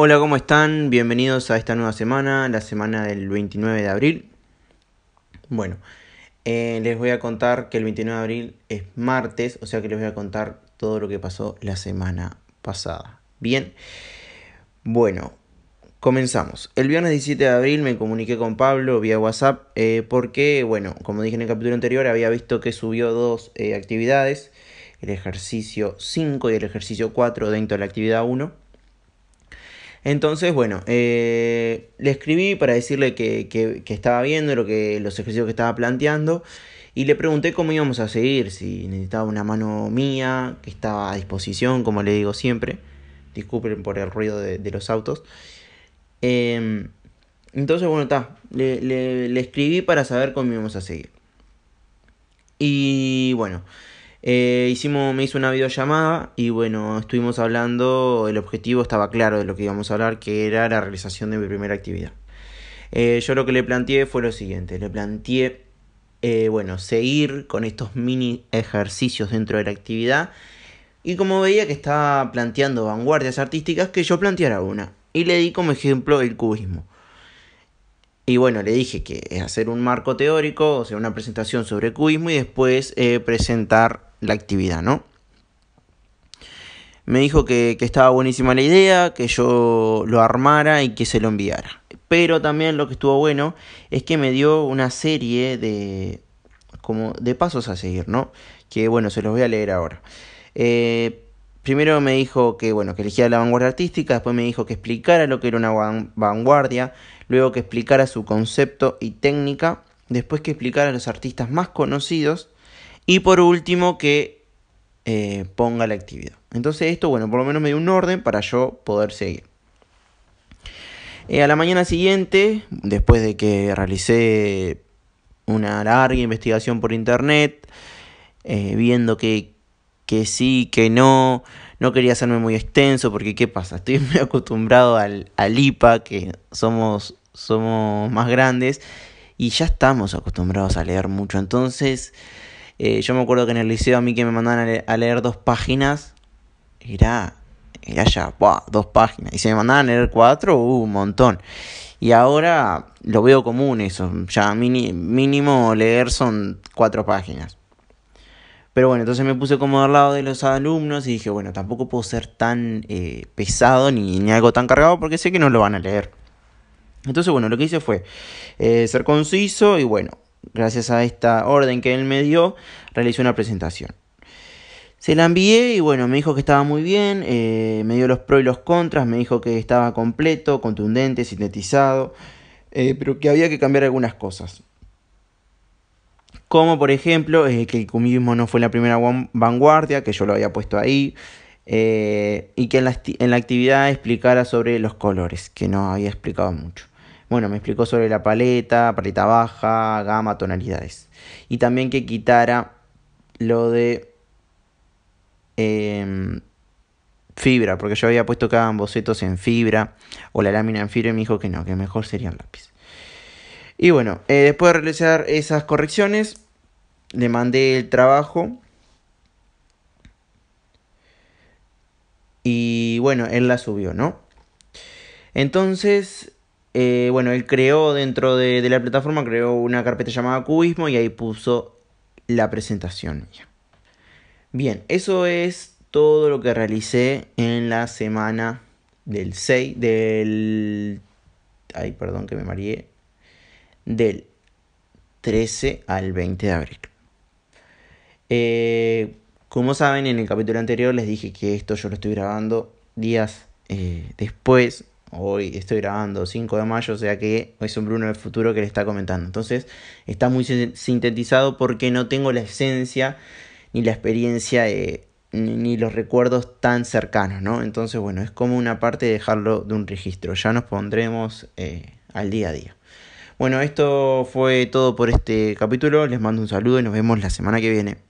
Hola, ¿cómo están? Bienvenidos a esta nueva semana, la semana del 29 de abril. Bueno, eh, les voy a contar que el 29 de abril es martes, o sea que les voy a contar todo lo que pasó la semana pasada. Bien, bueno, comenzamos. El viernes 17 de abril me comuniqué con Pablo vía WhatsApp eh, porque, bueno, como dije en el capítulo anterior, había visto que subió dos eh, actividades, el ejercicio 5 y el ejercicio 4 dentro de la actividad 1 entonces, bueno, eh, le escribí para decirle que, estaba viendo lo que, los ejercicios que estaba planteando y le pregunté cómo íbamos a seguir, si necesitaba una mano mía, que estaba a disposición, como le digo siempre. Disculpen por el ruido de, los autos. Em, entonces, bueno, está. Le, le, escribí para saber cómo íbamos a seguir. Y bueno, eh, hicimos, me hizo una videollamada y bueno, estuvimos hablando, el objetivo estaba claro de lo que íbamos a hablar, que era la realización de mi primera actividad. Eh, yo lo que le planteé fue lo siguiente, le planteé, eh, bueno, seguir con estos mini ejercicios dentro de la actividad y como veía que estaba planteando vanguardias artísticas, que yo planteara una. Y le di como ejemplo el cubismo. Y bueno, le dije que hacer un marco teórico, o sea, una presentación sobre cubismo y después presentar la actividad, ¿no? Me dijo que, estaba buenísima la idea, que yo lo armara y que se lo enviara. Pero también lo que estuvo bueno es que me dio una serie de, como de pasos a seguir, ¿no? Que bueno, se los voy a leer ahora. Eh, primero me dijo que bueno, que eligiera la vanguardia artística, después me dijo que explicara lo que era una vanguardia, luego que explicara su concepto y técnica, después que explicara a los artistas más conocidos y por último, que eh, ponga la actividad. Entonces esto, bueno, por lo menos me dio un orden para yo poder seguir. Eh, a la mañana siguiente, después de que realicé una larga investigación por internet, eh, viendo que, que sí, que no, no quería hacerme muy extenso, porque ¿qué pasa? Estoy muy acostumbrado al, al IPA, que somos, somos más grandes, y ya estamos acostumbrados a leer mucho. Entonces, eh, yo me acuerdo que en el liceo a mí que me mandaban a leer, dos páginas, era, era ya, dos páginas. Y si me mandaban a leer cuatro, uh, un montón. Y ahora lo veo común eso, ya mínimo leer son cuatro páginas. Pero bueno, entonces me puse como al lado de los alumnos y dije, bueno, tampoco puedo ser tan eh, pesado ni, ni, algo tan cargado porque sé que no lo van a leer. Entonces, bueno, lo que hice fue eh, ser conciso y bueno, gracias a esta orden que él me dio, realicé una presentación. Se la envié y bueno, me dijo que estaba muy bien, eh, me dio los pros y los contras, me dijo que estaba completo, contundente, sintetizado, eh, pero que había que cambiar algunas cosas. Como por ejemplo eh, que el cubismo no fue la primera vanguardia, que yo lo había puesto ahí, y que en la, en la actividad explicara sobre los colores, que no había explicado mucho. Bueno, me explicó sobre la paleta, paleta baja, gama, tonalidades. Y también que quitara lo de em, fibra, porque yo había puesto hagan bocetos en fibra o la lámina en fibra y me dijo que no, que mejor sería un lápiz. Y bueno, eh, después de realizar esas correcciones, le mandé el trabajo. Y bueno, él la subió, ¿no? Entonces, eh, bueno, él creó dentro de, la plataforma, creó una carpeta llamada Cubismo y ahí puso la presentación. Bien, eso es todo lo que realicé en la semana del 6, del... Ay, perdón que me mareé. Del 13 al 20 de abril. Eh, como saben, en el capítulo anterior les dije que esto yo lo estoy grabando días eh, después Hoy estoy grabando 5 de mayo, o sea que es un Bruno del futuro que le está comentando. Entonces está muy sintetizado porque no tengo la esencia ni la experiencia ni los recuerdos tan cercanos, ¿no? Entonces, bueno, es como una parte de dejarlo de un registro. Ya nos pondremos eh, al día a día. Bueno, esto fue todo por este capítulo. Les mando un saludo y nos vemos la semana que viene.